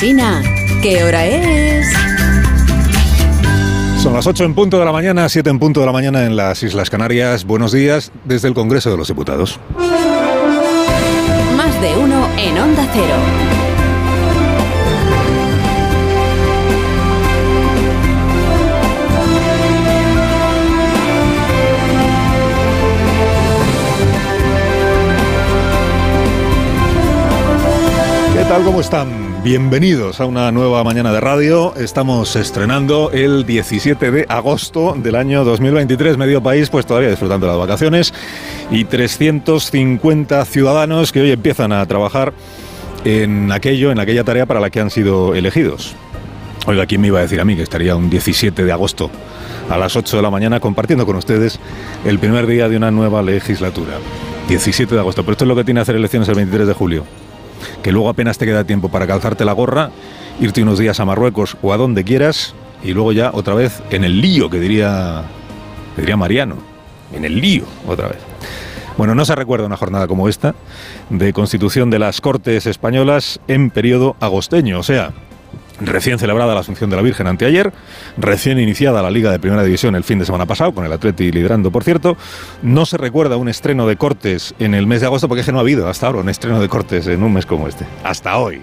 Alsina, ¿qué hora es? Son las 8 en punto de la mañana, 7 en punto de la mañana en las Islas Canarias. Buenos días desde el Congreso de los Diputados. Más de uno en Onda Cero. ¿Qué tal? ¿Cómo están? Bienvenidos a una nueva mañana de radio. Estamos estrenando el 17 de agosto del año 2023. Medio país, pues todavía disfrutando de las vacaciones. Y 350 ciudadanos que hoy empiezan a trabajar en aquello, en aquella tarea para la que han sido elegidos. Oiga, ¿quién me iba a decir a mí que estaría un 17 de agosto a las 8 de la mañana compartiendo con ustedes el primer día de una nueva legislatura? 17 de agosto. Pero esto es lo que tiene hacer elecciones el 23 de julio que luego apenas te queda tiempo para calzarte la gorra, irte unos días a Marruecos o a donde quieras y luego ya otra vez en el lío, que diría, diría Mariano, en el lío otra vez. Bueno, no se recuerda una jornada como esta de constitución de las Cortes Españolas en periodo agosteño, o sea, recién celebrada la Asunción de la Virgen anteayer, recién iniciada la Liga de Primera División el fin de semana pasado, con el Atleti liderando, por cierto. No se recuerda un estreno de cortes en el mes de agosto, porque es que no ha habido hasta ahora un estreno de cortes en un mes como este. Hasta hoy.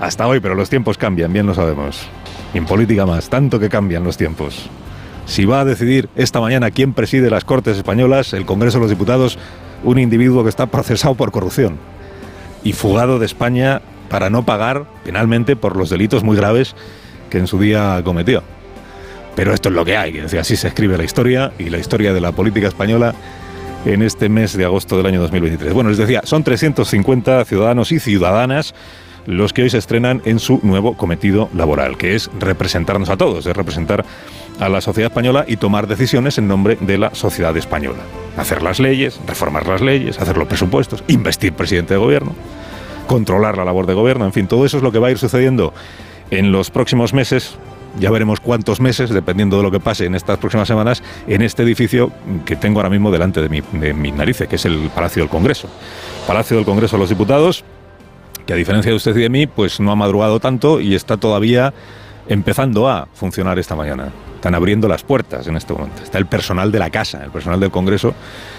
Hasta hoy, pero los tiempos cambian, bien lo sabemos. Y en política más, tanto que cambian los tiempos. Si va a decidir esta mañana quién preside las Cortes Españolas, el Congreso de los Diputados, un individuo que está procesado por corrupción y fugado de España para no pagar penalmente por los delitos muy graves que en su día cometió. Pero esto es lo que hay, que así se escribe la historia y la historia de la política española en este mes de agosto del año 2023. Bueno, les decía, son 350 ciudadanos y ciudadanas los que hoy se estrenan en su nuevo cometido laboral, que es representarnos a todos, es representar a la sociedad española y tomar decisiones en nombre de la sociedad española. Hacer las leyes, reformar las leyes, hacer los presupuestos, investir presidente de gobierno controlar la labor de gobierno, en fin, todo eso es lo que va a ir sucediendo en los próximos meses. Ya veremos cuántos meses, dependiendo de lo que pase en estas próximas semanas, en este edificio que tengo ahora mismo delante de mi, de mi nariz, que es el Palacio del Congreso. Palacio del Congreso de los Diputados, que a diferencia de usted y de mí, pues no ha madrugado tanto y está todavía empezando a funcionar esta mañana. Están abriendo las puertas en este momento. Está el personal de la casa, el personal del Congreso,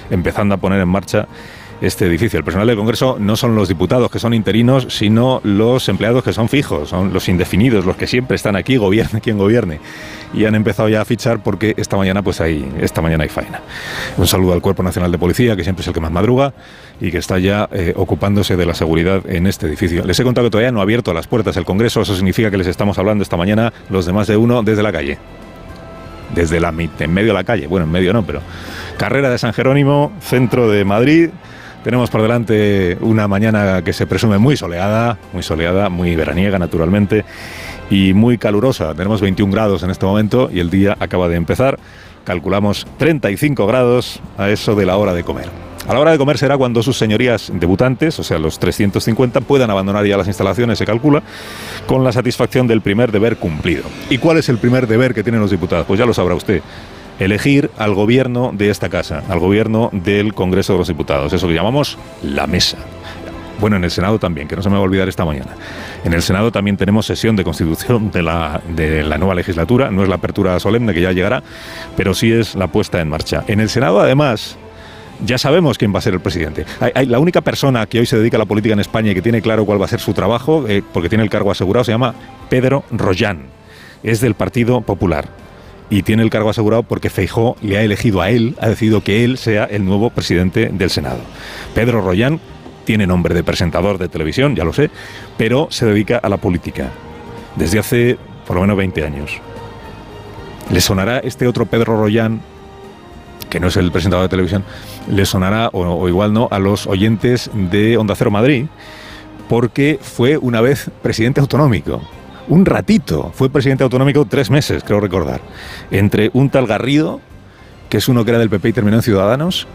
empezando a poner en marcha este edificio. El personal del Congreso no son los diputados que son interinos, sino los empleados que son fijos, son los indefinidos, los que siempre están aquí, gobierne quien gobierne. Y han empezado ya a fichar porque esta mañana pues hay, esta mañana hay faena. Un saludo al Cuerpo Nacional de Policía, que siempre es el que más madruga y que está ya eh, ocupándose de la seguridad en este edificio. Les he contado que todavía no ha abierto las puertas el Congreso, eso significa que les estamos hablando esta mañana los demás de uno desde la calle desde la en medio de la calle, bueno, en medio no, pero carrera de San Jerónimo, centro de Madrid, tenemos por delante una mañana que se presume muy soleada, muy soleada, muy veraniega naturalmente y muy calurosa. Tenemos 21 grados en este momento y el día acaba de empezar. Calculamos 35 grados a eso de la hora de comer. A la hora de comer será cuando sus señorías debutantes, o sea, los 350, puedan abandonar ya las instalaciones, se calcula, con la satisfacción del primer deber cumplido. ¿Y cuál es el primer deber que tienen los diputados? Pues ya lo sabrá usted elegir al gobierno de esta casa, al gobierno del Congreso de los Diputados, eso que llamamos la mesa. Bueno, en el Senado también, que no se me va a olvidar esta mañana. En el Senado también tenemos sesión de constitución de la, nueva legislatura, no es la apertura solemne que ya llegará, pero sí es la puesta en marcha. En el Senado, además, ya sabemos quién va a ser el presidente. Hay, la única persona que hoy se dedica a la política en España y que tiene claro cuál va a ser su trabajo, eh, porque tiene el cargo asegurado, se llama Pedro Rollán. Es del Partido Popular y tiene el cargo asegurado porque Feijó le ha elegido a él, ha decidido que él sea el nuevo presidente del Senado. Pedro Rollán tiene nombre de presentador de televisión, ya lo sé, pero se dedica a la política desde hace por lo menos 20 años. ¿Le sonará este otro Pedro Rollán, que no es el presentador de televisión, le sonará, o, o igual no, a los oyentes de Onda Cero Madrid, porque fue una vez presidente autonómico un ratito. Fue presidente autonómico tres meses, creo recordar. Entre un tal Garrido, que es uno que era del PP y terminó en Ciudadanos,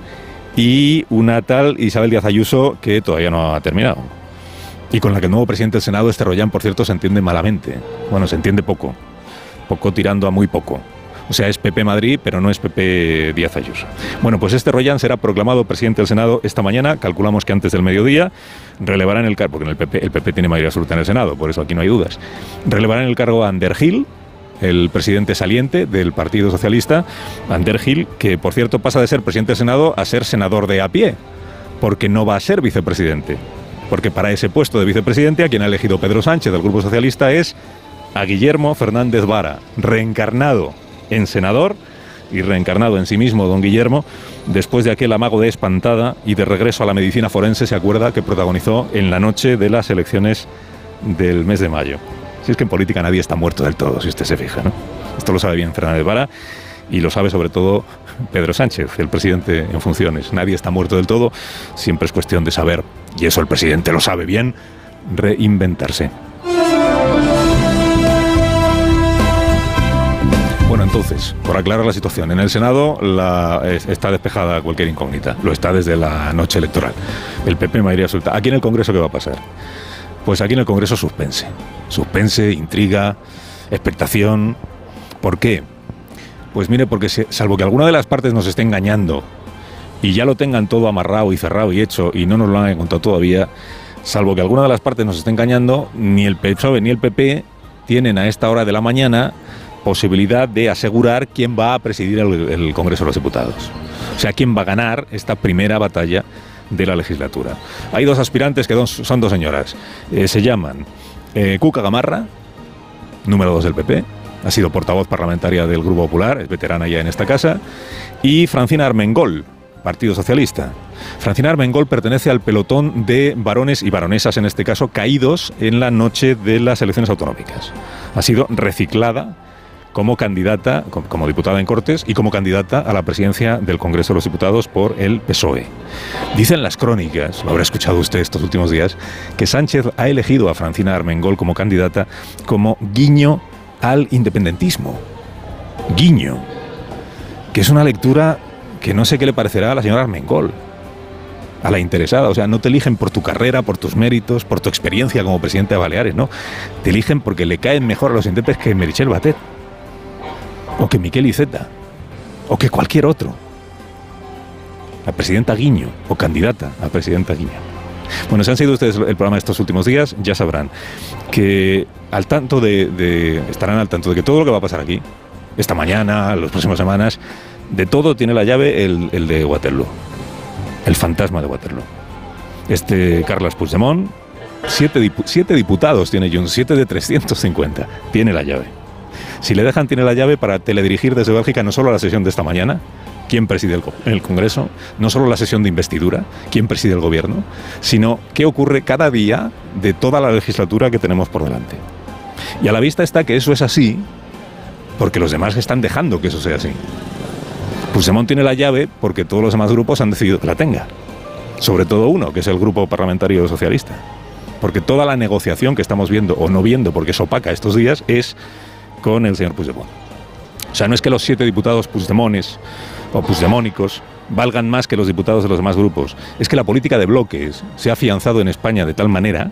y una tal Isabel Díaz Ayuso, que todavía no ha terminado. Y con la que el nuevo presidente del Senado, este Rollán, por cierto, se entiende malamente. Bueno, se entiende poco. Poco tirando a muy poco. O sea, es PP Madrid, pero no es PP Díaz Ayuso. Bueno, pues este Royan será proclamado presidente del Senado esta mañana, calculamos que antes del mediodía, relevará en el cargo, porque en el PP, el PP tiene mayoría absoluta en el Senado, por eso aquí no hay dudas, relevará en el cargo a Ander Gil, el presidente saliente del Partido Socialista, Ander Gil, que por cierto pasa de ser presidente del Senado a ser senador de a pie, porque no va a ser vicepresidente. Porque para ese puesto de vicepresidente, a quien ha elegido Pedro Sánchez del Grupo Socialista es a Guillermo Fernández Vara, reencarnado en senador y reencarnado en sí mismo don Guillermo, después de aquel amago de espantada y de regreso a la medicina forense, se acuerda que protagonizó en la noche de las elecciones del mes de mayo. Si es que en política nadie está muerto del todo, si usted se fija, ¿no? Esto lo sabe bien Fernández Vara y lo sabe sobre todo Pedro Sánchez, el presidente en funciones. Nadie está muerto del todo, siempre es cuestión de saber, y eso el presidente lo sabe bien, reinventarse. Bueno, entonces, por aclarar la situación, en el Senado está despejada cualquier incógnita. Lo está desde la noche electoral. El PP mayoría absoluta. Aquí en el Congreso, ¿qué va a pasar? Pues aquí en el Congreso suspense. Suspense, intriga, expectación. ¿Por qué? Pues mire, porque salvo que alguna de las partes nos esté engañando y ya lo tengan todo amarrado y cerrado y hecho y no nos lo han contado todavía, salvo que alguna de las partes nos esté engañando, ni el PSOE ni el PP tienen a esta hora de la mañana posibilidad de asegurar quién va a presidir el, Congreso de los Diputados. O sea, quién va a ganar esta primera batalla de la legislatura. Hay dos aspirantes que son dos señoras. Eh, se llaman eh, Cuca Gamarra, número dos del PP, ha sido portavoz parlamentaria del Grupo Popular, es veterana ya en esta casa, y Francina Armengol, Partido Socialista. Francina Armengol pertenece al pelotón de varones y varonesas, en este caso, caídos en la noche de las elecciones autonómicas. Ha sido reciclada como candidata, como diputada en Cortes y como candidata a la presidencia del Congreso de los Diputados por el PSOE. Dicen las crónicas, lo habrá escuchado usted estos últimos días, que Sánchez ha elegido a Francina Armengol como candidata como guiño al independentismo. Guiño. Que es una lectura que no sé qué le parecerá a la señora Armengol a la interesada. O sea, no te eligen por tu carrera, por tus méritos, por tu experiencia como presidente de Baleares, no. Te eligen porque le caen mejor a los intérpretes que Merichel Batet o que Miquel Iceta, o que cualquier otro. La presidenta Guiño, o candidata a presidenta Guiño. Bueno, si han seguido ustedes el programa de estos últimos días, ya sabrán que al tanto de, estarán al tanto de que todo lo que va a pasar aquí, esta mañana, las próximas semanas, de todo tiene la llave el, de Waterloo, el fantasma de Waterloo. Este Carlos Puigdemont, siete, siete diputados tiene Junts, siete de 350, tiene la llave. Si le dejan, tiene la llave para teledirigir desde Bélgica no solo la sesión de esta mañana, quién preside el, el, Congreso, no solo la sesión de investidura, quién preside el Gobierno, sino qué ocurre cada día de toda la legislatura que tenemos por delante. Y a la vista está que eso es así porque los demás están dejando que eso sea así. Puigdemont tiene la llave porque todos los demás grupos han decidido que la tenga. Sobre todo uno, que es el Grupo Parlamentario Socialista. Porque toda la negociación que estamos viendo o no viendo, porque es opaca estos días, es con el señor Puigdemont. O sea, no es que los siete diputados Puigdemones o Puigdemónicos valgan más que los diputados de los demás grupos. Es que la política de bloques se ha afianzado en España de tal manera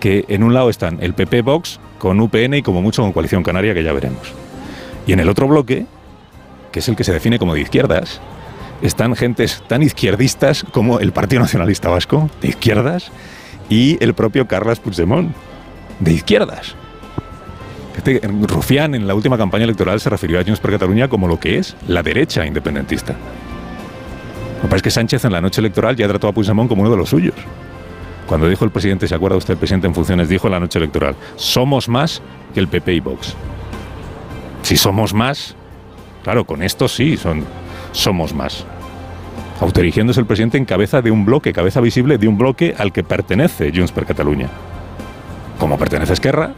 que en un lado están el PP Vox con UPN y como mucho con Coalición Canaria, que ya veremos. Y en el otro bloque, que es el que se define como de izquierdas, están gentes tan izquierdistas como el Partido Nacionalista Vasco, de izquierdas, y el propio Carles Puigdemont, de izquierdas. Este Rufián en la última campaña electoral se refirió a Junts per Cataluña como lo que es la derecha independentista. Pasa es que Sánchez en la noche electoral ya trató a Puigdemont como uno de los suyos. Cuando dijo el presidente, ¿se acuerda usted el presidente en funciones? Dijo en la noche electoral, somos más que el PP y Vox. Si somos más, claro, con esto sí, son, somos más. Autorigiéndose el presidente en cabeza de un bloque, cabeza visible de un bloque al que pertenece Junts per Cataluña. Como pertenece Esquerra,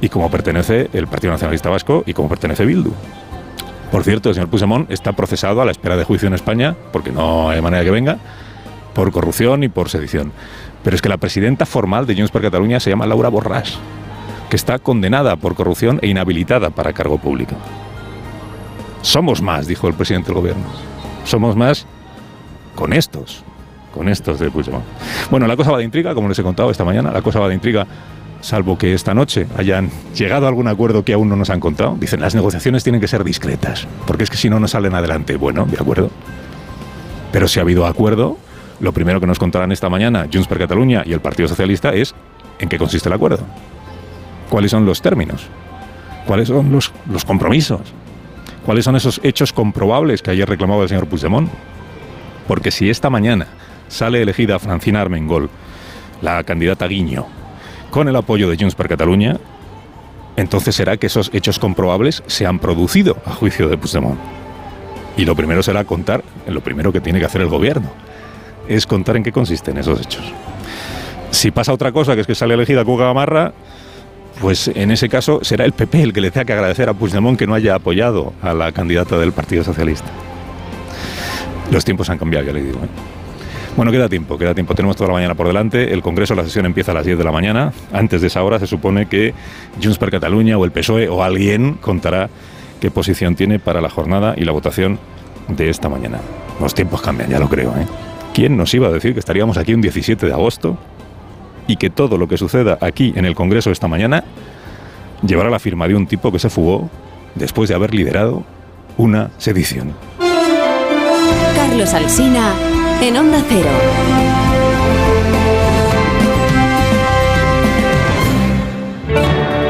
y como pertenece el Partido Nacionalista Vasco y como pertenece Bildu. Por cierto, el señor Puigdemont está procesado a la espera de juicio en España, porque no hay manera que venga, por corrupción y por sedición. Pero es que la presidenta formal de Junts per Cataluña se llama Laura Borràs, que está condenada por corrupción e inhabilitada para cargo público. Somos más, dijo el presidente del gobierno. Somos más con estos, con estos de Puigdemont. Bueno, la cosa va de intriga, como les he contado esta mañana, la cosa va de intriga salvo que esta noche hayan llegado a algún acuerdo que aún no nos han contado. Dicen, las negociaciones tienen que ser discretas, porque es que si no, no salen adelante. Bueno, de acuerdo. Pero si ha habido acuerdo, lo primero que nos contarán esta mañana Junts per Cataluña y el Partido Socialista es en qué consiste el acuerdo. ¿Cuáles son los términos? ¿Cuáles son los, los compromisos? ¿Cuáles son esos hechos comprobables que ayer reclamaba el señor Puigdemont? Porque si esta mañana sale elegida Francina Armengol, la candidata Guiño, con el apoyo de Junts per Cataluña, entonces será que esos hechos comprobables se han producido a juicio de Puigdemont. Y lo primero será contar, lo primero que tiene que hacer el gobierno, es contar en qué consisten esos hechos. Si pasa otra cosa, que es que sale elegida Cuca Gamarra, pues en ese caso será el PP el que le tenga que agradecer a Puigdemont que no haya apoyado a la candidata del Partido Socialista. Los tiempos han cambiado, ya le digo. ¿eh? Bueno, queda tiempo, queda tiempo. Tenemos toda la mañana por delante. El Congreso, la sesión empieza a las 10 de la mañana. Antes de esa hora se supone que Junts per Cataluña o el PSOE o alguien contará qué posición tiene para la jornada y la votación de esta mañana. Los tiempos cambian, ya lo creo. ¿eh? ¿Quién nos iba a decir que estaríamos aquí un 17 de agosto y que todo lo que suceda aquí en el Congreso esta mañana llevará la firma de un tipo que se fugó después de haber liderado una sedición? Carlos Alsina en Onda Cero.